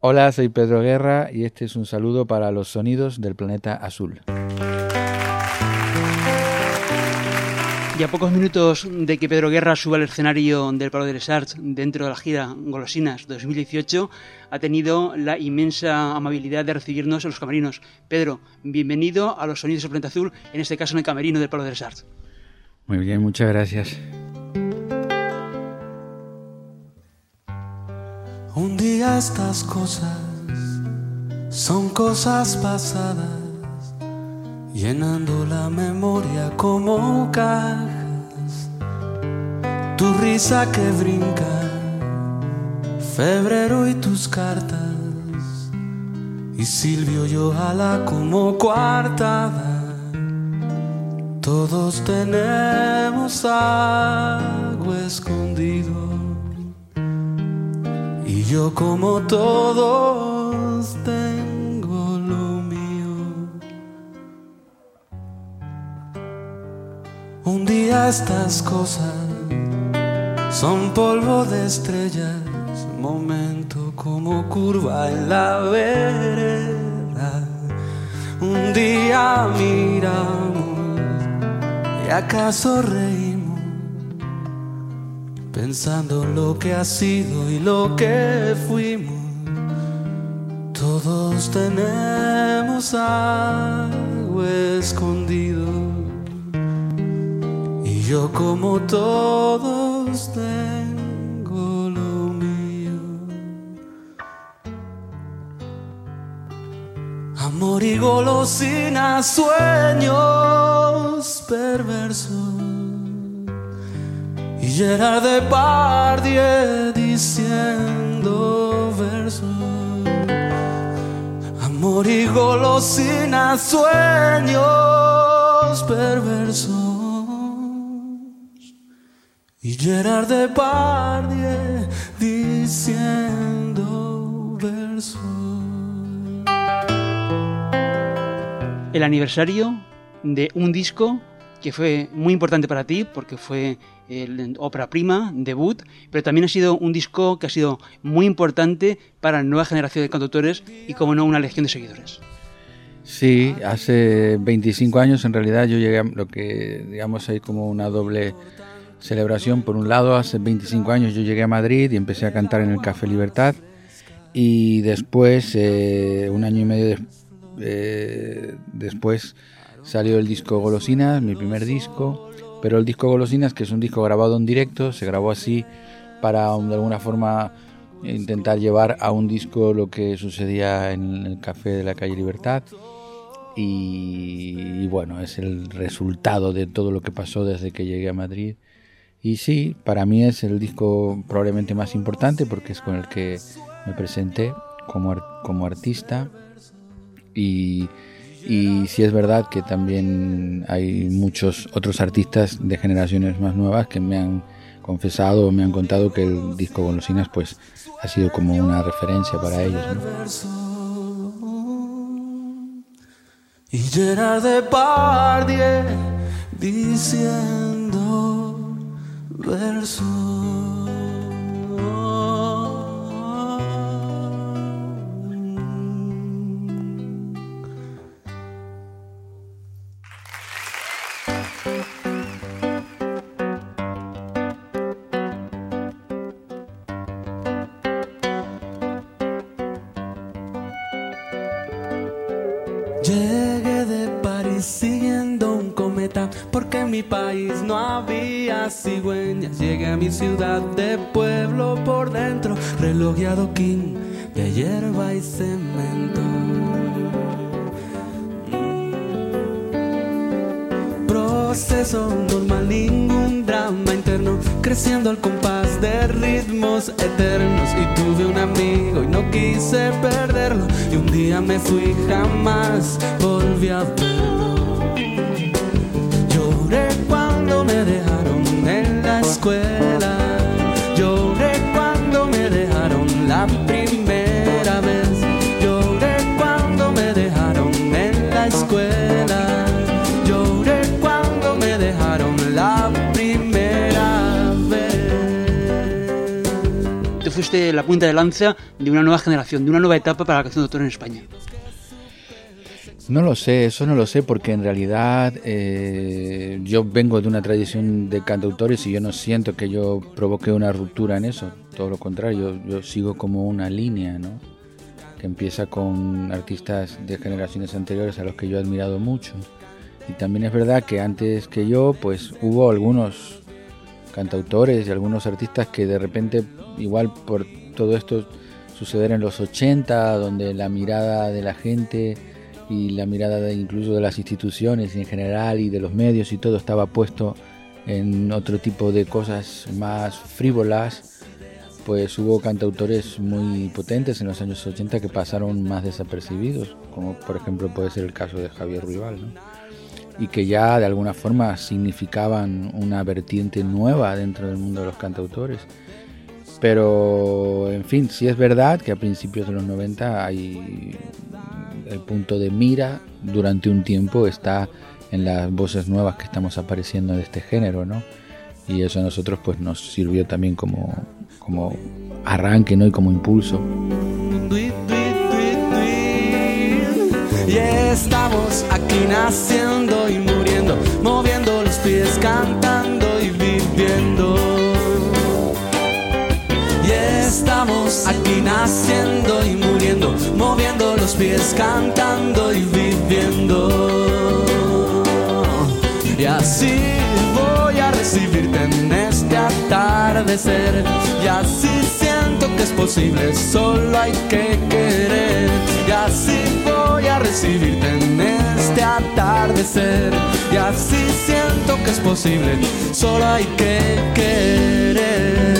Hola, soy Pedro Guerra y este es un saludo para los sonidos del planeta azul. Y a pocos minutos de que Pedro Guerra suba al escenario del Palo de les Arts dentro de la gira Golosinas 2018, ha tenido la inmensa amabilidad de recibirnos en los camerinos. Pedro, bienvenido a los sonidos del planeta azul, en este caso en el camerino del Palo de les Arts. Muy bien, muchas gracias. Un día estas cosas son cosas pasadas, llenando la memoria como cajas. Tu risa que brinca, febrero y tus cartas. Y Silvio y ojalá como coartada. Todos tenemos algo escondido. Yo como todos tengo lo mío. Un día estas cosas son polvo de estrellas, momento como curva en la vereda. Un día miramos y acaso reímos pensando en lo que ha sido y lo que fuimos. Todos tenemos algo escondido. Y yo como todos tengo lo mío. Amor y golosina, sueños perversos. Gerard Depardieu diciendo versos. Amor y golosina, sueños perversos. Y Gerard Depardieu diciendo versos. El aniversario de un disco que fue muy importante para ti porque fue el ópera prima, debut, pero también ha sido un disco que ha sido muy importante para la nueva generación de cantautores y, como no, una legión de seguidores. Sí, hace 25 años en realidad yo llegué a lo que digamos hay como una doble celebración. Por un lado, hace 25 años yo llegué a Madrid y empecé a cantar en el Café Libertad y después, eh, un año y medio eh, después, salió el disco Golosinas, mi primer disco, pero el disco Golosinas, que es un disco grabado en directo, se grabó así para de alguna forma intentar llevar a un disco lo que sucedía en el café de la calle Libertad. Y, y bueno, es el resultado de todo lo que pasó desde que llegué a Madrid. Y sí, para mí es el disco probablemente más importante porque es con el que me presenté como, como artista. Y, y sí es verdad que también hay muchos otros artistas de generaciones más nuevas que me han confesado o me han contado que el disco Golosinas pues ha sido como una referencia para ellos. Y Gerard Depardieu diciendo verso. Cigüeñas. Llegué a mi ciudad de pueblo por dentro, reloj y adoquín de hierba y cemento. Proceso normal, ningún drama interno, creciendo al compás de ritmos eternos. Y tuve un amigo y no quise perderlo. Y y un día me fui jamás volví a verlo. Lloré cuando me la escuela, lloré cuando me dejaron la primera vez, lloré cuando me dejaron en la escuela, lloré cuando me dejaron la primera vez. Tú fuiste la punta de lanza de una nueva generación, de una nueva etapa para la canción de autor en España. No lo sé, eso no lo sé porque en realidad eh, yo vengo de una tradición de cantautores y yo no siento que yo provoque una ruptura en eso, todo lo contrario, yo, yo sigo como una línea, ¿no? Que empieza con artistas de generaciones anteriores a los que yo he admirado mucho. Y también es verdad que antes que yo, pues hubo algunos cantautores y algunos artistas que de repente, igual por todo esto suceder en los 80, donde la mirada de la gente y la mirada de incluso de las instituciones en general y de los medios y todo estaba puesto en otro tipo de cosas más frívolas, pues hubo cantautores muy potentes en los años 80 que pasaron más desapercibidos, como por ejemplo puede ser el caso de Javier Ruibal, ¿no? y que ya de alguna forma significaban una vertiente nueva dentro del mundo de los cantautores. Pero, en fin, sí es verdad que a principios de los 90 hay el punto de mira durante un tiempo está en las voces nuevas que estamos apareciendo de este género, ¿no? Y eso a nosotros pues nos sirvió también como, como arranque, ¿no? Y como impulso. Y estamos aquí naciendo y muriendo, moviendo los pies, cantando y viviendo. Y estamos aquí naciendo y muriendo, moviendo los pies, cantando y viviendo. Y así voy a recibirte en este atardecer. Y así siento que es posible, solo hay que querer. Y así voy a recibirte en este atardecer. Y así siento que es posible, solo hay que querer.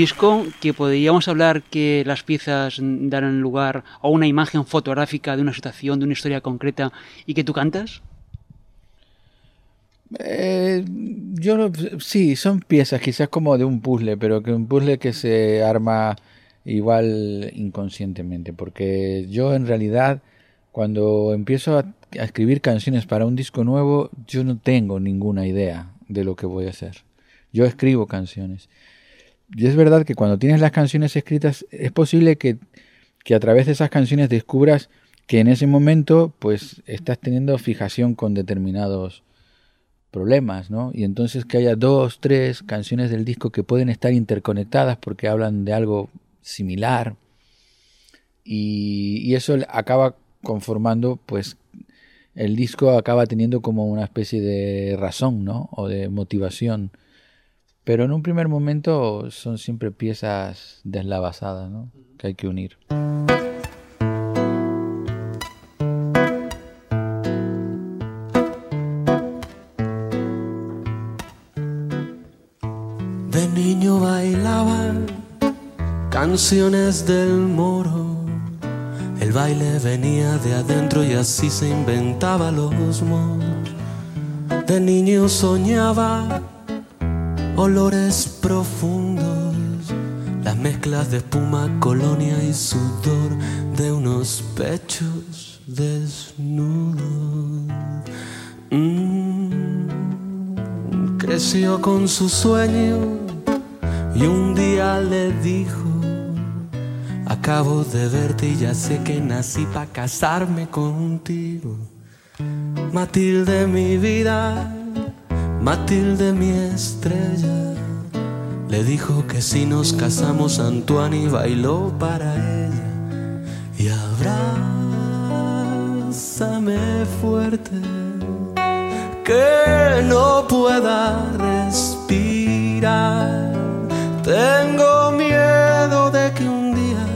Disco que podríamos hablar que las piezas darán lugar a una imagen fotográfica de una situación, de una historia concreta y que tú cantas. Eh, yo sí, son piezas quizás como de un puzzle, pero que un puzzle que se arma igual inconscientemente, porque yo en realidad cuando empiezo a, a escribir canciones para un disco nuevo, yo no tengo ninguna idea de lo que voy a hacer. Yo escribo canciones. Y es verdad que cuando tienes las canciones escritas, es posible que, que a través de esas canciones descubras que en ese momento pues estás teniendo fijación con determinados problemas, ¿no? Y entonces que haya dos, tres canciones del disco que pueden estar interconectadas porque hablan de algo similar y, y eso acaba conformando, pues el disco acaba teniendo como una especie de razón, ¿no? O de motivación. Pero en un primer momento son siempre piezas deslavazadas, ¿no? Que hay que unir. De niño bailaba canciones del moro. El baile venía de adentro y así se inventaba los modos. De niño soñaba olores profundos, las mezclas de espuma, colonia y sudor de unos pechos desnudos. Mm, creció con su sueño y un día le dijo, acabo de verte y ya sé que nací para casarme contigo. Matilde mi vida, Matilde mi estrella, le dijo que si nos casamos Antoine bailó para ella y abrázame fuerte que no pueda respirar. Tengo miedo de que un día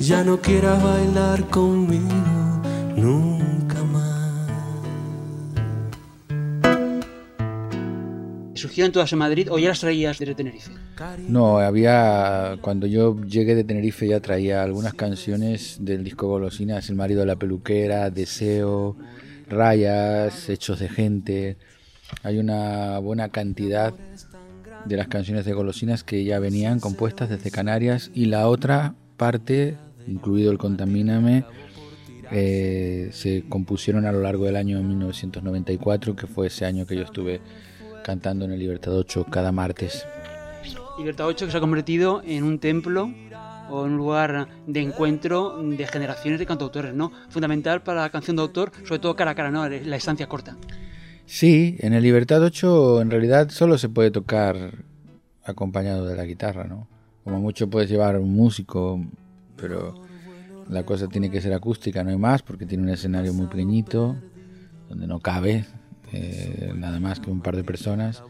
ya no quieras bailar conmigo nunca ¿Surgieron todas en Madrid o ya las traías desde Tenerife? No, había. Cuando yo llegué de Tenerife ya traía algunas canciones del disco Golosinas: El marido de la peluquera, Deseo, Rayas, Hechos de gente. Hay una buena cantidad de las canciones de Golosinas que ya venían compuestas desde Canarias y la otra parte, incluido el Contamíname, eh, se compusieron a lo largo del año 1994, que fue ese año que yo estuve cantando en el Libertad 8 cada martes. Libertad 8 que se ha convertido en un templo o en un lugar de encuentro de generaciones de cantautores, ¿no? Fundamental para la canción de autor, sobre todo cara a cara, ¿no? La estancia corta. Sí, en el Libertad 8 en realidad solo se puede tocar acompañado de la guitarra, ¿no? Como mucho puedes llevar un músico, pero la cosa tiene que ser acústica, no hay más, porque tiene un escenario muy pequeñito, donde no cabe eh, nada más que un par de personas.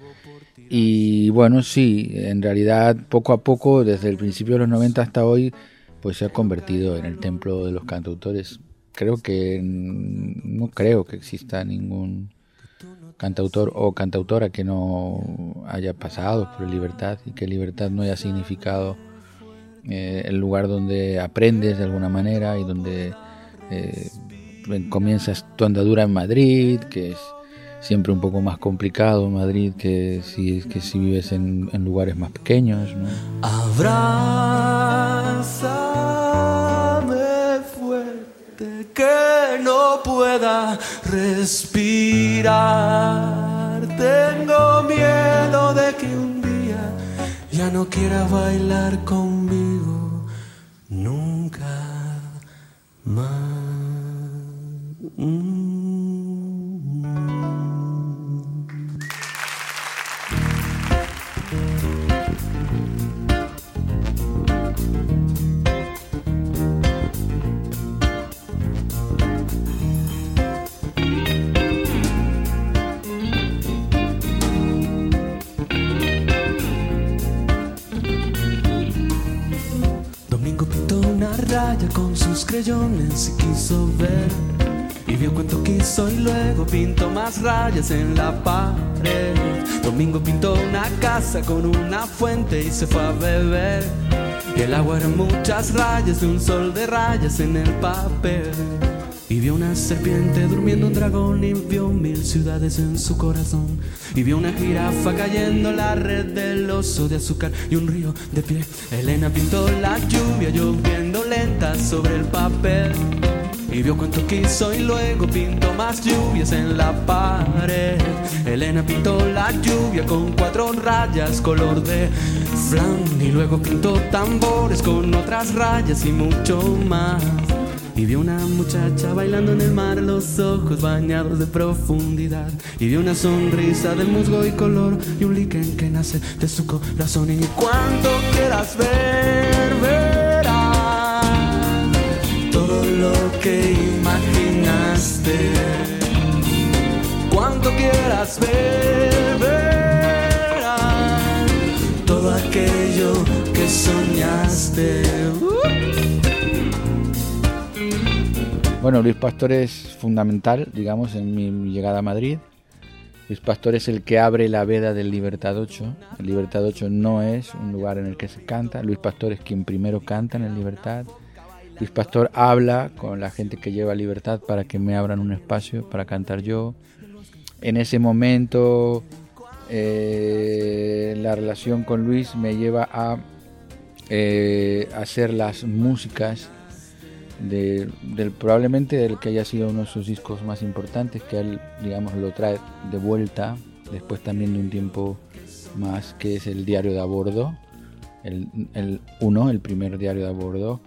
Y bueno, sí, en realidad poco a poco, desde el principio de los 90 hasta hoy, pues se ha convertido en el templo de los cantautores. Creo que no creo que exista ningún cantautor o cantautora que no haya pasado por libertad y que libertad no haya significado eh, el lugar donde aprendes de alguna manera y donde eh, comienzas tu andadura en Madrid, que es siempre un poco más complicado Madrid que si, que si vives en, en lugares más pequeños. ¿no? que no pueda respirar. Tengo miedo de que un día ya no quiera bailar conmigo con sus creyones y quiso ver. Y vio cuánto quiso y luego pintó más rayas en la pared. Domingo pintó una casa con una fuente y se fue a beber. Y el agua eran muchas rayas de un sol de rayas en el papel. Y vio una serpiente durmiendo un dragón y vio mil ciudades en su corazón. Y vio una jirafa cayendo la red del oso de azúcar y un río de pie. Elena pintó la lluvia lloviendo lenta sobre el papel. Y vio cuánto quiso y luego pintó más lluvias en la pared. Elena pintó la lluvia con cuatro rayas color de flan. Y luego pintó tambores con otras rayas y mucho más. Y vi una muchacha bailando en el mar, los ojos bañados de profundidad. Y vi una sonrisa de musgo y color y un líquen que nace de su corazón. Y cuando quieras ver, verás todo lo que imaginaste. Cuando quieras ver, verás todo aquello que soñaste. Bueno, Luis Pastor es fundamental, digamos, en mi llegada a Madrid. Luis Pastor es el que abre la veda del Libertad 8. El Libertad 8 no es un lugar en el que se canta. Luis Pastor es quien primero canta en el Libertad. Luis Pastor habla con la gente que lleva Libertad para que me abran un espacio para cantar yo. En ese momento eh, la relación con Luis me lleva a eh, hacer las músicas de, del probablemente del que haya sido uno de sus discos más importantes, que él, digamos, lo trae de vuelta, después también de un tiempo más, que es el diario de a bordo, el, el uno, el primer diario de a bordo.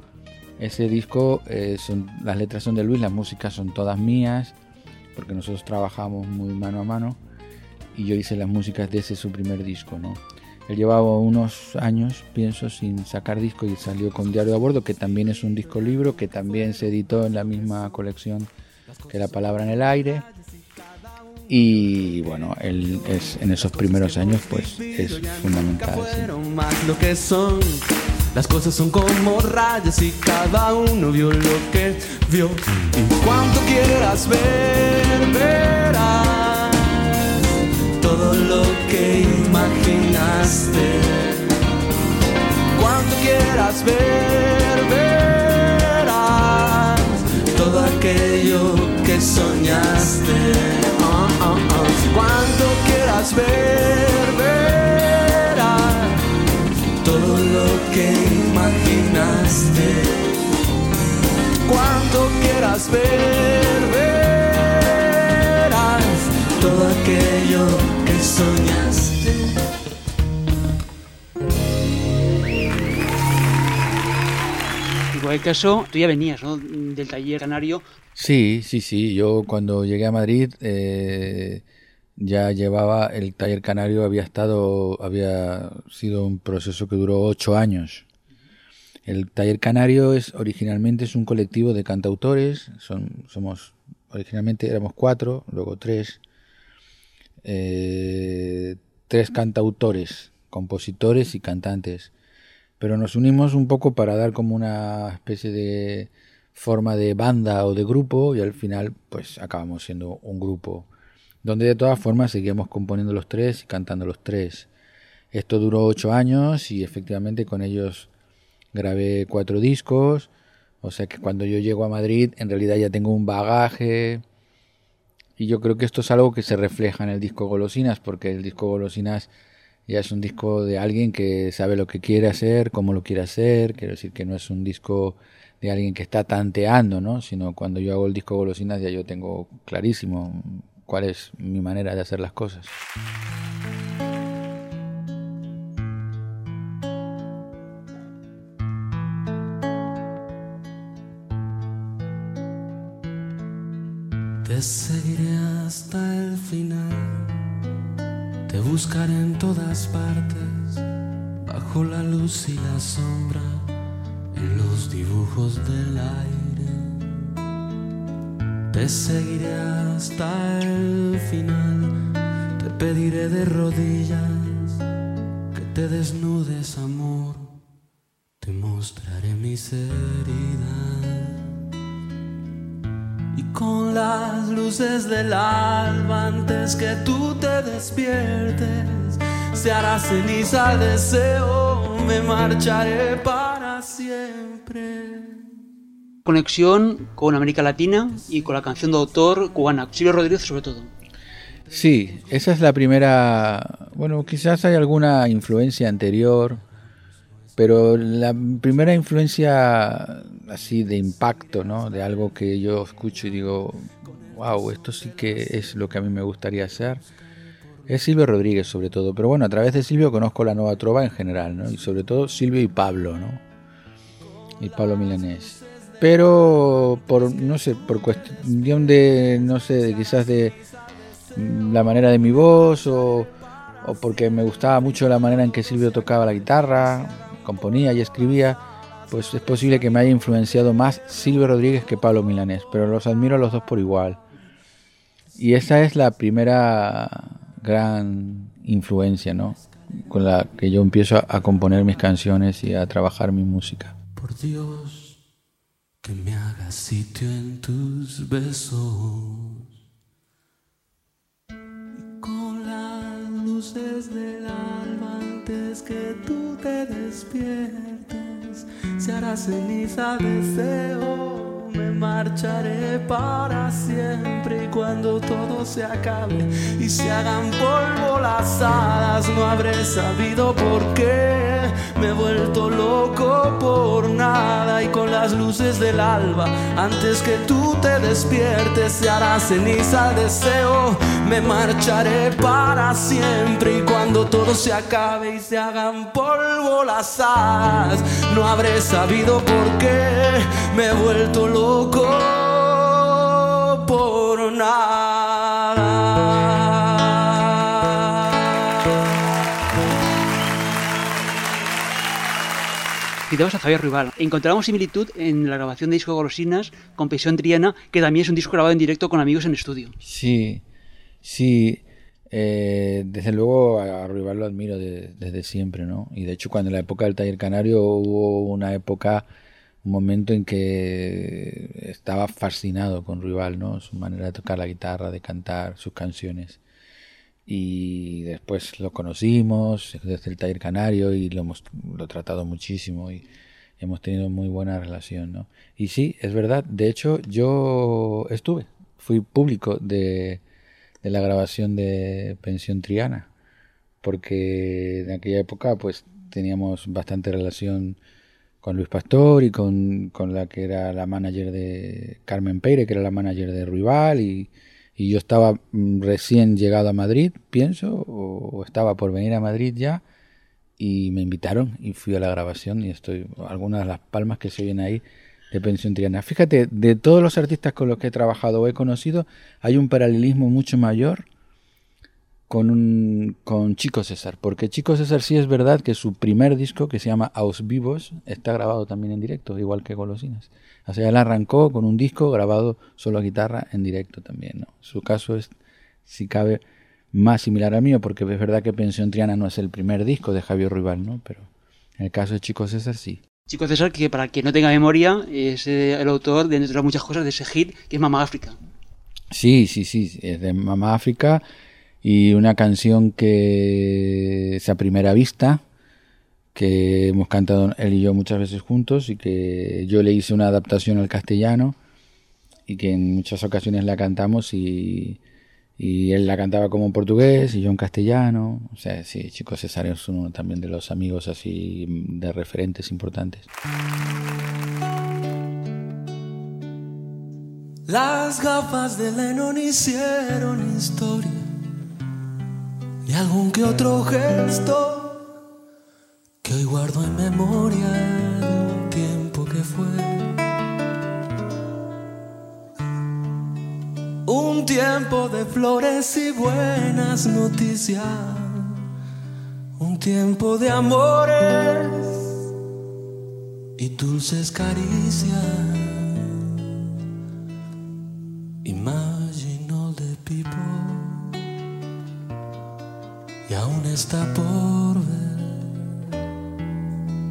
Ese disco, eh, son, las letras son de Luis, las músicas son todas mías, porque nosotros trabajamos muy mano a mano, y yo hice las músicas de ese su primer disco, ¿no? Él llevaba unos años, pienso, sin sacar disco y salió con Diario a Bordo, que también es un disco libro, que también se editó en la misma colección que La Palabra en el Aire. Y bueno, él es, en esos primeros años pues es fundamental. Son Las cosas son como rayas y cada uno vio lo que vio. Y cuanto quieras ver, lo que imaginaste. Cuanto quieras ver, verás todo aquello que soñaste. Uh. Cuanto quieras ver, verás todo lo que imaginaste. Cuanto quieras ver, verás todo aquello que soñaste. En cualquier caso, tú ya venías ¿no? del taller canario. Sí, sí, sí. Yo cuando llegué a Madrid eh, ya llevaba el taller canario había estado había sido un proceso que duró ocho años. El taller canario es originalmente es un colectivo de cantautores. Son somos originalmente éramos cuatro, luego tres. Eh, tres cantautores, compositores y cantantes. Pero nos unimos un poco para dar como una especie de forma de banda o de grupo y al final pues acabamos siendo un grupo donde de todas formas seguíamos componiendo los tres y cantando los tres. Esto duró ocho años y efectivamente con ellos grabé cuatro discos, o sea que cuando yo llego a Madrid en realidad ya tengo un bagaje y yo creo que esto es algo que se refleja en el disco Golosinas porque el disco Golosinas ya es un disco de alguien que sabe lo que quiere hacer, cómo lo quiere hacer, quiero decir que no es un disco de alguien que está tanteando, ¿no? Sino cuando yo hago el disco Golosinas ya yo tengo clarísimo cuál es mi manera de hacer las cosas. Te seguiré hasta el final. Te buscaré en todas partes, bajo la luz y la sombra, en los dibujos del aire. Te seguiré hasta el final. Te pediré de rodillas que te desnudes, amor. Te mostraré mis heridas. Con las luces del alba antes que tú te despiertes, se hará ceniza el deseo, me marcharé para siempre. Conexión con América Latina y con la canción de autor cubana, Silvio Rodríguez sobre todo. Sí, esa es la primera. Bueno, quizás hay alguna influencia anterior, pero la primera influencia así de impacto, ¿no? De algo que yo escucho y digo, wow, esto sí que es lo que a mí me gustaría hacer. Es Silvio Rodríguez sobre todo, pero bueno, a través de Silvio conozco la nueva trova en general, ¿no? Y sobre todo Silvio y Pablo, ¿no? Y Pablo Milanés. Pero por, no sé, por cuestión de, no sé, de quizás de la manera de mi voz o, o porque me gustaba mucho la manera en que Silvio tocaba la guitarra, componía y escribía, pues es posible que me haya influenciado más Silvio Rodríguez que Pablo Milanés, pero los admiro a los dos por igual. Y esa es la primera gran influencia, ¿no? Con la que yo empiezo a, componer mis canciones y a trabajar mi música. Por Dios, que me hagas sitio en tus besos. Y con las luces del alma que tú te despiertes, se hará ceniza deseo. Me marcharé para siempre y cuando todo se acabe y se hagan polvo las hadas, no habré sabido por qué. Me he vuelto loco por nada y con las luces del alba antes que tú te despiertes se hará ceniza el deseo. Me marcharé para siempre y cuando todo se acabe y se hagan polvo las hadas no habré sabido por qué. Me he vuelto loco por nada Citamos a Javier Rival. Encontramos similitud en la grabación de disco Golosinas con Pensión Triana, que también es un disco grabado en directo con amigos en estudio. Sí, sí. Eh, desde luego a Ruibal lo admiro desde siempre, ¿no? Y de hecho cuando en la época del taller canario hubo una época, un momento en que estaba fascinado con Ruibal, ¿no? Su manera de tocar la guitarra, de cantar, sus canciones. Y después lo conocimos desde el taller canario y lo hemos lo tratado muchísimo y hemos tenido muy buena relación, ¿no? Y sí, es verdad, de hecho yo estuve, fui público de de la grabación de Pensión Triana, porque en aquella época pues teníamos bastante relación con Luis Pastor y con, la que era la manager de Carmen Peire, que era la manager de Ruibal, y, y yo estaba mm, recién llegado a Madrid, pienso, o, estaba por venir a Madrid ya, y me invitaron y fui a la grabación y estoy, algunas de las palmas que se oyen ahí de Pensión Triana. Fíjate, de todos los artistas con los que he trabajado o he conocido, hay un paralelismo mucho mayor con, un, con Chico César, porque Chico César sí es verdad que su primer disco, que se llama Aus Vivos, está grabado también en directo, igual que Golosinas. O sea, él arrancó con un disco grabado solo a guitarra en directo también. ¿no? Su caso es, si cabe, más similar al mío, porque es verdad que Pensión Triana no es el primer disco de Javier Ruibal, ¿no? pero en el caso de Chico César sí. Chico César, que para quien no tenga memoria, es eh, el autor de, entre muchas cosas, de ese hit que es Mamá África. Sí, sí, sí, es de Mamá África y una canción que es a primera vista, que hemos cantado él y yo muchas veces juntos y que yo le hice una adaptación al castellano y que en muchas ocasiones la cantamos y y él la cantaba como en portugués y yo en castellano. O sea, sí, Chico Cesario es uno también de los amigos así de referentes importantes. Las gafas de Lennon hicieron historia y algún que otro gesto que hoy guardo en memoria del tiempo que fue. Un tiempo de flores y buenas noticias. Un tiempo de amores y dulces caricias. Está por ver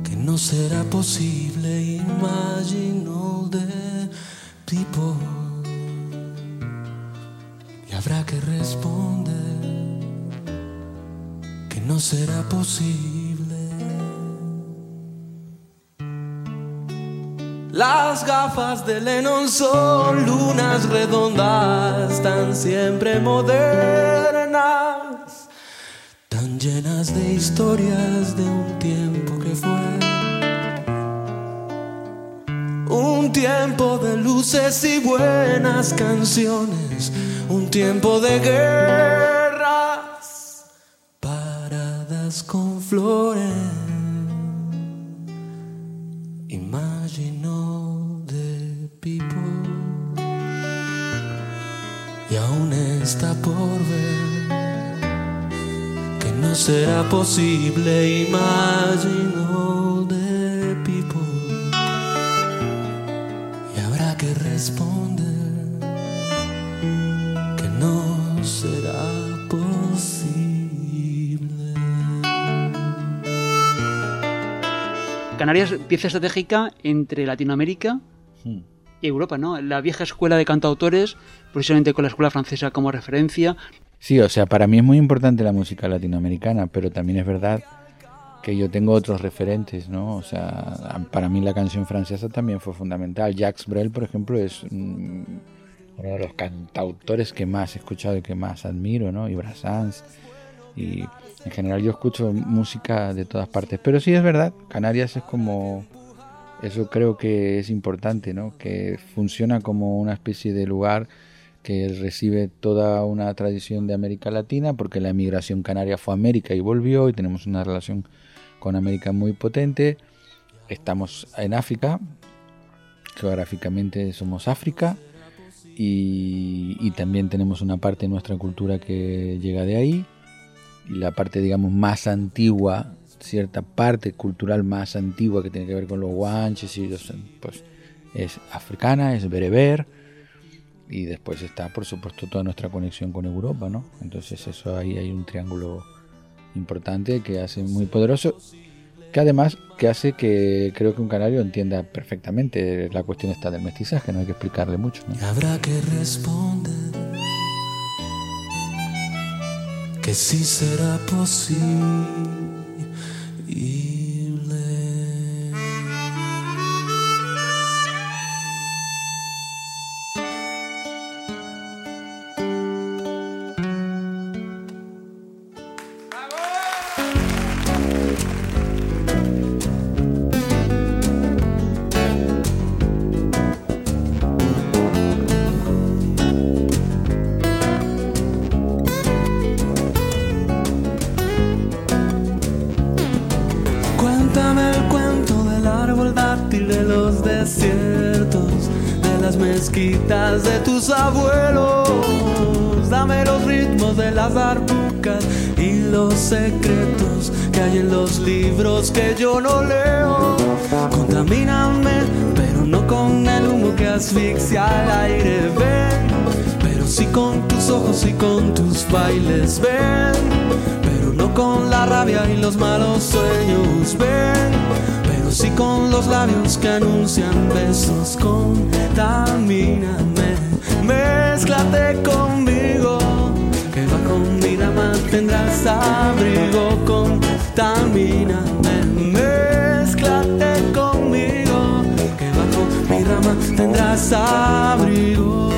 que no será posible. Imagine all the people habrá que responder que no será posible. Las gafas de Lennon son lunas redondas, tan siempre modernas, de historias de un tiempo que fue. Un tiempo de luces y buenas canciones un tiempo de guerras será posible. Imagino de people y habrá que responder. Canarias, pieza estratégica entre Latinoamérica hmm. y Europa, ¿no? La vieja escuela de cantautores, precisamente con la escuela francesa como referencia. Sí, o sea, para mí es muy importante la música latinoamericana, pero también es verdad que yo tengo otros referentes, ¿no? O sea, para mí la canción francesa también fue fundamental. Jacques Brel, por ejemplo, es uno de los cantautores que más he escuchado y que más admiro, ¿no? Y Brassens. Y en general yo escucho música de todas partes, pero sí es verdad, Canarias es como, eso creo que es importante, ¿no? Que funciona como una especie de lugar que recibe toda una tradición de América Latina, porque la emigración canaria fue a América y volvió, y tenemos una relación con América muy potente. Estamos en África, geográficamente somos África, y, y también tenemos una parte de nuestra cultura que llega de ahí la parte, digamos, más antigua, cierta parte cultural más antigua que tiene que ver con los guanches y los, pues es africana, es bereber. Y después está, por supuesto, toda nuestra conexión con Europa, ¿no? Entonces eso ahí hay un triángulo importante que hace muy poderoso, que además que hace que creo que un canario entienda perfectamente la cuestión está del mestizaje, no hay que explicarle mucho. ¿no? habrá que responder que sí será posible. De tus abuelos. Dame los ritmos de las arbucas y los secretos que hay en los libros que yo no leo. Contamíname, pero no con el humo que asfixia al aire. Ven, pero sí con tus ojos y con tus bailes. Ven, pero no con la rabia y los malos sueños. Ven, sí con los labios que anuncian besos. Contamíname Mézclate conmigo, que bajo mi rama tendrás abrigo, contamíname. Mézclate conmigo, que bajo mi rama tendrás abrigo.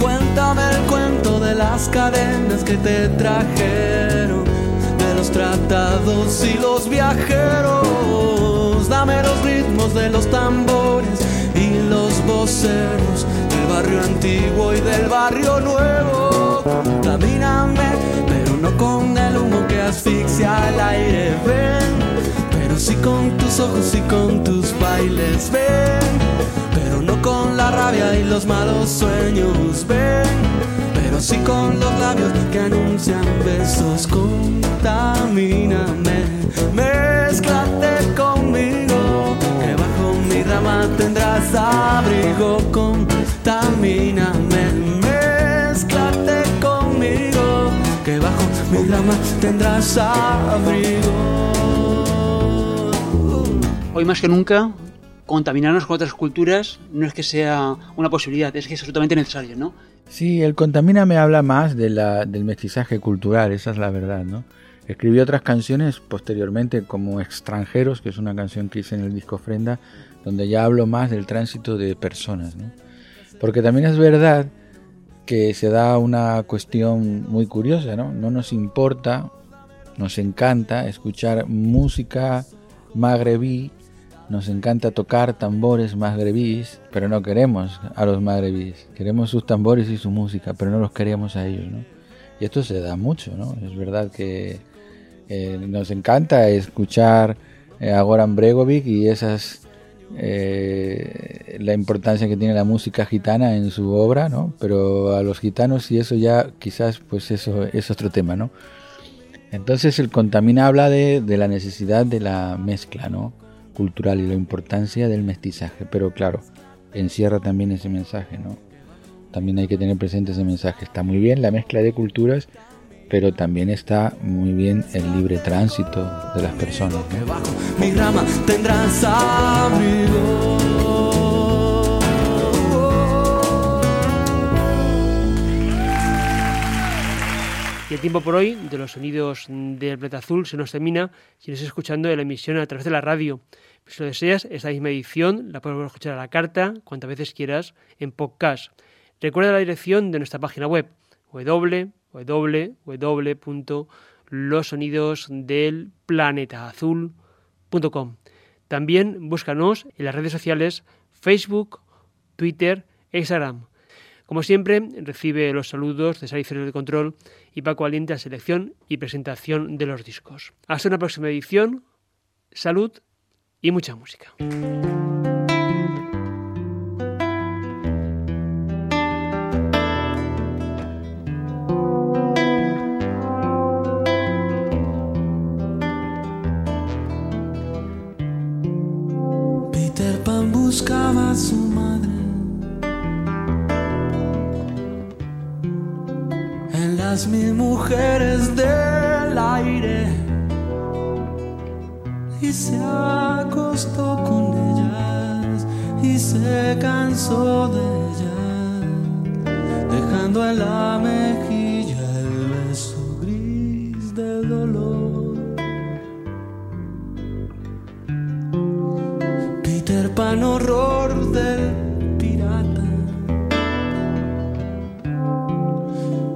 Cuéntame el cuento de las cadenas que te trajeron, tratados y los viajeros. Dame los ritmos de los tambores y los voceros del barrio antiguo y del barrio nuevo. Camíname, pero no con el humo que asfixia el aire. Ven, pero sí con tus ojos y con tus bailes. Ven, pero no con la rabia y los malos sueños. Ven, pero sí con los labios que anuncian besos. Contamíname, mezclate conmigo rama tendrás abrigo, contamíname, mezclate conmigo, que bajo mi rama tendrás abrigo. Hoy más que nunca, contaminarnos con otras culturas no es que sea una posibilidad, es que es absolutamente necesario, ¿no? Sí, el Contamina me habla más del mestizaje cultural, esa es la verdad, ¿no? Escribí otras canciones posteriormente como Extranjeros, que es una canción que hice en el disco Ofrenda, donde ya hablo más del tránsito de personas. ¿no? Porque también es verdad que se da una cuestión muy curiosa, ¿no? No nos importa, nos encanta escuchar música magrebí, nos encanta tocar tambores magrebís, pero no queremos a los magrebís, queremos sus tambores y su música, pero no los queremos a ellos, ¿no? Y esto se da mucho, ¿no? Es verdad que eh, nos encanta escuchar eh, a Goran Bregovic y esas eh, la importancia que tiene la música gitana en su obra, ¿no? Pero a los gitanos y eso ya quizás pues eso es otro tema, ¿no? Entonces el Contamina habla de, de la necesidad de la mezcla, ¿no? Cultural y la importancia del mestizaje, pero claro, encierra también ese mensaje, ¿no? También hay que tener presente ese mensaje. Está muy bien la mezcla de culturas, pero también está muy bien el libre tránsito de las personas. Mi Y el tiempo por hoy de los sonidos del planeta azul se nos termina si nos escuchando la emisión a través de la radio. Si lo deseas, esta misma edición la puedes escuchar a la carta cuantas veces quieras en podcast. Recuerda la dirección de nuestra página web www www.losonidosdelplanetaazul.com. También búscanos en las redes sociales Facebook, Twitter e Instagram. Como siempre, recibe los saludos de Sari de Control y Paco Aliente a selección y presentación de los discos. Hasta una próxima edición. Salud y mucha música. Se cansó de ellas, dejando en la mejilla el beso gris del dolor. Peter Pan horror del pirata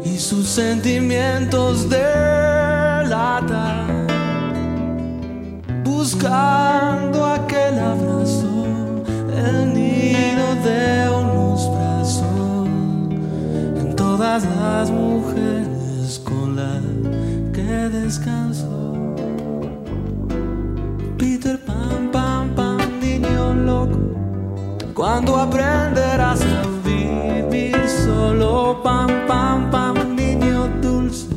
y sus sentimientos de lata buscando las mujeres con las que descansó. Peter Pan, Pan, Pan, niño loco, cuando aprenderás a vivir solo, Pan, Pan, Pan, niño dulce,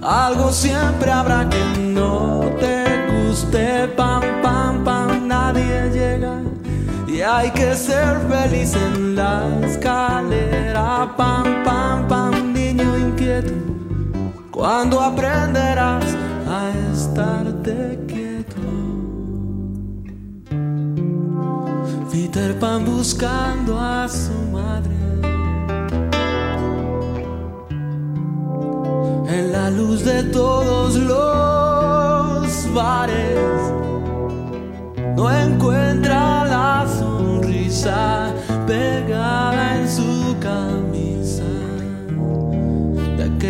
algo siempre habrá que no te guste, pam, pam, pam, nadie llega. Y hay que ser feliz en la escalera, pam, pam. Cuando aprenderás a estarte quieto. Peter Pan buscando a su madre. En la luz de todos los bares no encuentra la sonrisa pegada en su camisa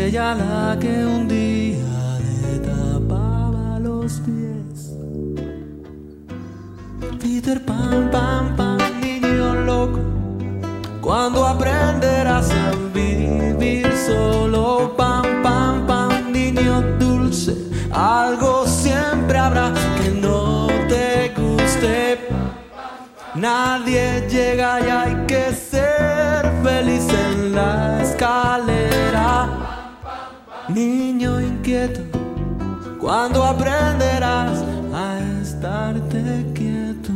de aquella a la que un día le tapaba los pies. Peter Pan, Pan, Pan, niño loco, cuando aprenderás a vivir solo, Pan, Pan, Pan, niño dulce, algo siempre habrá que no te guste. Nadie llega y hay que ser feliz en la escalera. Niño inquieto, cuando aprenderás a estarte quieto.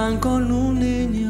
Con un niño